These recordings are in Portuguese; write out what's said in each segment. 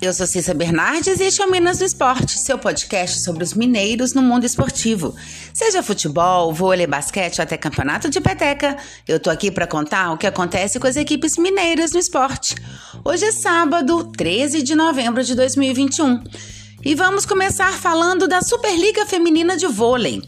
eu sou Cissa Bernardes e este é o Minas do Esporte, seu podcast sobre os mineiros no mundo esportivo. Seja futebol, vôlei, basquete ou até campeonato de peteca, eu tô aqui para contar o que acontece com as equipes mineiras no esporte. Hoje é sábado, 13 de novembro de 2021 e vamos começar falando da Superliga Feminina de Vôlei.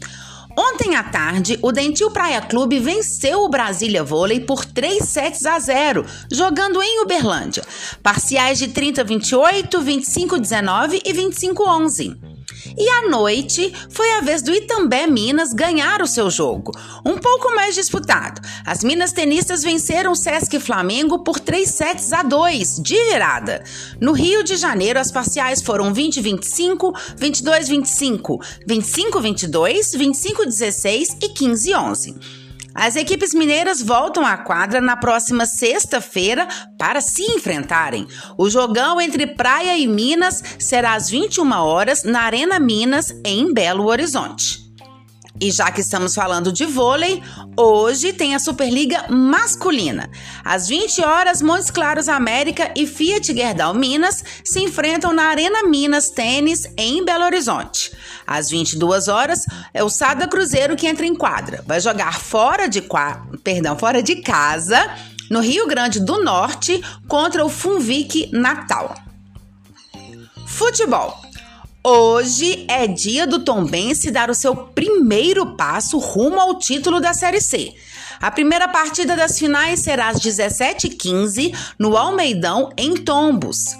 Ontem à tarde, o Dentil Praia Clube venceu o Brasília Vôlei por 3 sets a 0, jogando em Uberlândia. Parciais de 30-28, 25-19 e 25-11. E à noite foi a vez do Itambé Minas ganhar o seu jogo, um pouco mais disputado. As Minas tenistas venceram Sesc Flamengo por 3 sets a 2, de virada. No Rio de Janeiro, as parciais foram 20-25, 22-25, 25-22, 25-16 e 15-11. As equipes mineiras voltam à quadra na próxima sexta-feira para se enfrentarem. O jogão entre Praia e Minas será às 21 horas na Arena Minas, em Belo Horizonte. E já que estamos falando de vôlei, hoje tem a Superliga masculina. Às 20 horas, Montes Claros América e Fiat Gerdau Minas se enfrentam na Arena Minas Tênis em Belo Horizonte. Às 22 horas, é o Sada Cruzeiro que entra em quadra. Vai jogar fora de, perdão, fora de casa, no Rio Grande do Norte, contra o Funvic Natal. Futebol. Hoje é dia do Tombense dar o seu primeiro passo rumo ao título da Série C. A primeira partida das finais será às 17h15 no Almeidão, em Tombos.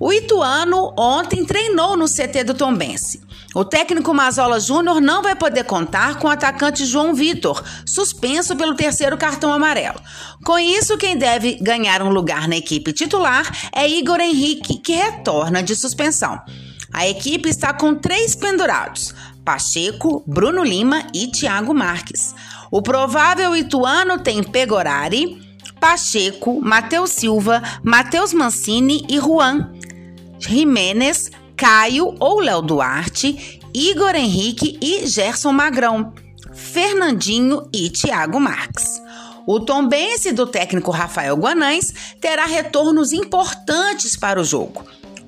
O Ituano ontem treinou no CT do Tombense. O técnico Mazola Júnior não vai poder contar com o atacante João Vitor, suspenso pelo terceiro cartão amarelo. Com isso, quem deve ganhar um lugar na equipe titular é Igor Henrique, que retorna de suspensão. A equipe está com três pendurados: Pacheco, Bruno Lima e Thiago Marques. O provável ituano tem Pegorari, Pacheco, Matheus Silva, Matheus Mancini e Juan. Jimenez, Caio ou Léo Duarte, Igor Henrique e Gerson Magrão, Fernandinho e Thiago Marques. O tombense do técnico Rafael Guanães terá retornos importantes para o jogo.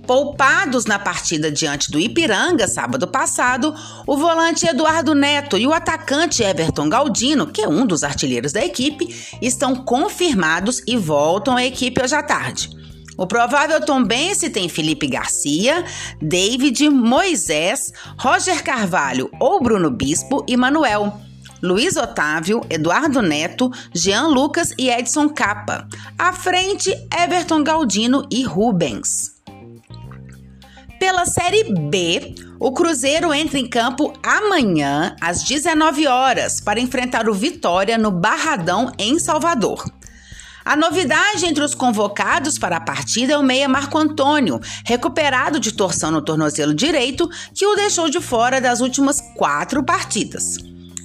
Poupados na partida diante do Ipiranga sábado passado, o volante Eduardo Neto e o atacante Everton Galdino, que é um dos artilheiros da equipe, estão confirmados e voltam à equipe hoje à tarde. O provável tombense tem Felipe Garcia, David, Moisés, Roger Carvalho ou Bruno Bispo e Manuel. Luiz Otávio, Eduardo Neto, Jean Lucas e Edson Capa. À frente, Everton Galdino e Rubens. Pela Série B, o Cruzeiro entra em campo amanhã, às 19 horas, para enfrentar o Vitória no Barradão, em Salvador. A novidade entre os convocados para a partida é o meia Marco Antônio, recuperado de torção no tornozelo direito, que o deixou de fora das últimas quatro partidas.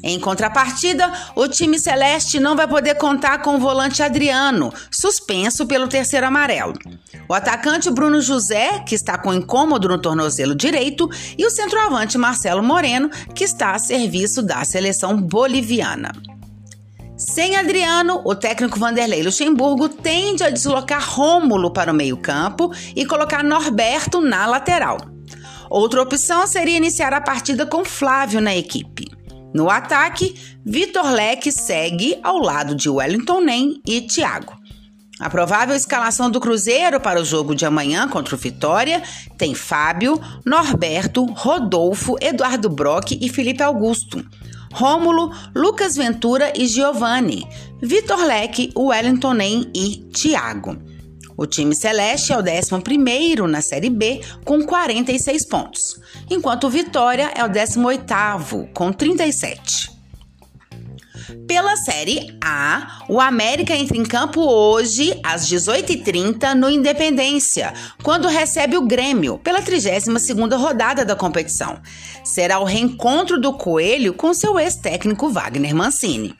Em contrapartida, o time celeste não vai poder contar com o volante Adriano, suspenso pelo terceiro amarelo. O atacante Bruno José, que está com incômodo no tornozelo direito, e o centroavante Marcelo Moreno, que está a serviço da seleção boliviana. Sem Adriano, o técnico Vanderlei Luxemburgo tende a deslocar Rômulo para o meio-campo e colocar Norberto na lateral. Outra opção seria iniciar a partida com Flávio na equipe. No ataque, Vitor Leque segue ao lado de Wellington Nem e Thiago. A provável escalação do Cruzeiro para o jogo de amanhã contra o Vitória tem Fábio, Norberto, Rodolfo, Eduardo Brock e Felipe Augusto. Rômulo, Lucas Ventura e Giovanni. Vitor Leque, Wellington Nem e Thiago. O time celeste é o 11 na Série B com 46 pontos, enquanto o Vitória é o 18 com 37. Pela Série A, o América entra em campo hoje, às 18h30, no Independência, quando recebe o Grêmio, pela 32ª rodada da competição. Será o reencontro do Coelho com seu ex-técnico Wagner Mancini.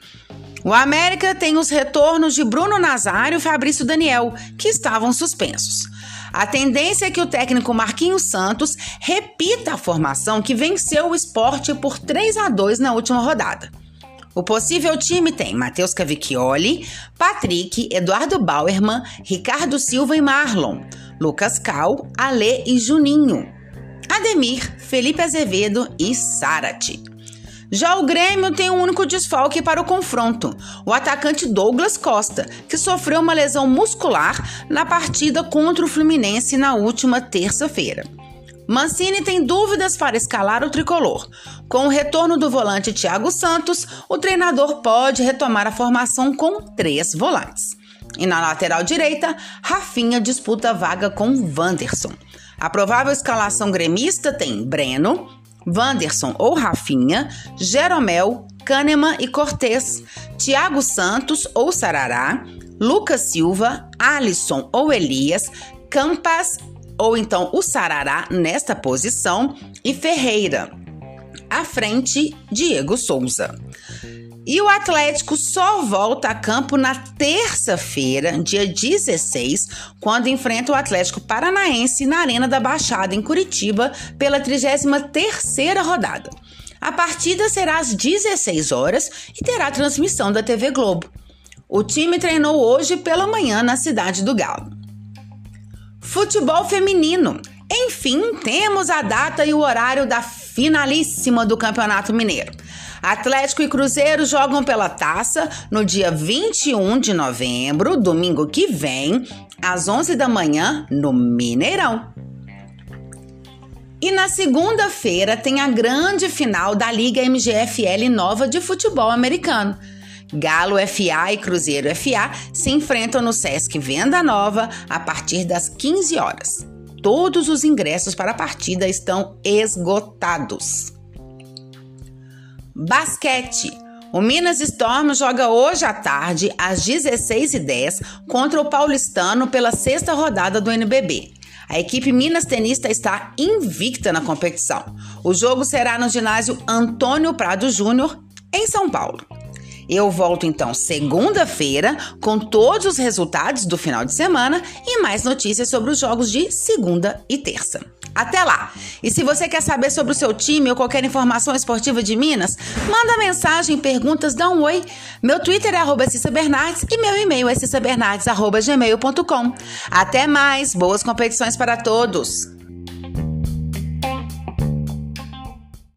O América tem os retornos de Bruno Nazário e Fabrício Daniel, que estavam suspensos. A tendência é que o técnico Marquinhos Santos repita a formação que venceu o esporte por 3 a 2 na última rodada. O possível time tem Matheus Cavicchioli, Patrick, Eduardo Bauerman, Ricardo Silva e Marlon, Lucas Cal, Alê e Juninho. Ademir, Felipe Azevedo e Sarati. Já o Grêmio tem um único desfalque para o confronto: o atacante Douglas Costa, que sofreu uma lesão muscular na partida contra o Fluminense na última terça-feira. Mancini tem dúvidas para escalar o tricolor. Com o retorno do volante Thiago Santos, o treinador pode retomar a formação com três volantes. E na lateral direita, Rafinha disputa vaga com Wanderson. A provável escalação gremista tem Breno, Wanderson ou Rafinha, Jeromel, Kahneman e Cortez, Thiago Santos ou Sarará, Lucas Silva, Alisson ou Elias, Campas ou então o Sarará nesta posição e Ferreira. À frente, Diego Souza. E o Atlético só volta a campo na terça-feira, dia 16, quando enfrenta o Atlético Paranaense na Arena da Baixada, em Curitiba, pela 33ª rodada. A partida será às 16 horas e terá transmissão da TV Globo. O time treinou hoje pela manhã na cidade do Galo. Futebol feminino. Enfim, temos a data e o horário da finalíssima do Campeonato Mineiro. Atlético e Cruzeiro jogam pela taça no dia 21 de novembro, domingo que vem, às 11 da manhã, no Mineirão. E na segunda-feira tem a grande final da Liga MGFL Nova de Futebol Americano. Galo FA e Cruzeiro FA se enfrentam no Sesc Venda Nova a partir das 15 horas. Todos os ingressos para a partida estão esgotados. Basquete. O Minas Storm joga hoje à tarde, às 16h10, contra o Paulistano pela sexta rodada do NBB. A equipe Minas Tenista está invicta na competição. O jogo será no ginásio Antônio Prado Júnior, em São Paulo. Eu volto então segunda-feira com todos os resultados do final de semana e mais notícias sobre os jogos de segunda e terça. Até lá! E se você quer saber sobre o seu time ou qualquer informação esportiva de Minas, manda mensagem, perguntas, dá um oi. Meu Twitter é arroba e meu e-mail é cissabernardes.gmail.com. Até mais! Boas competições para todos!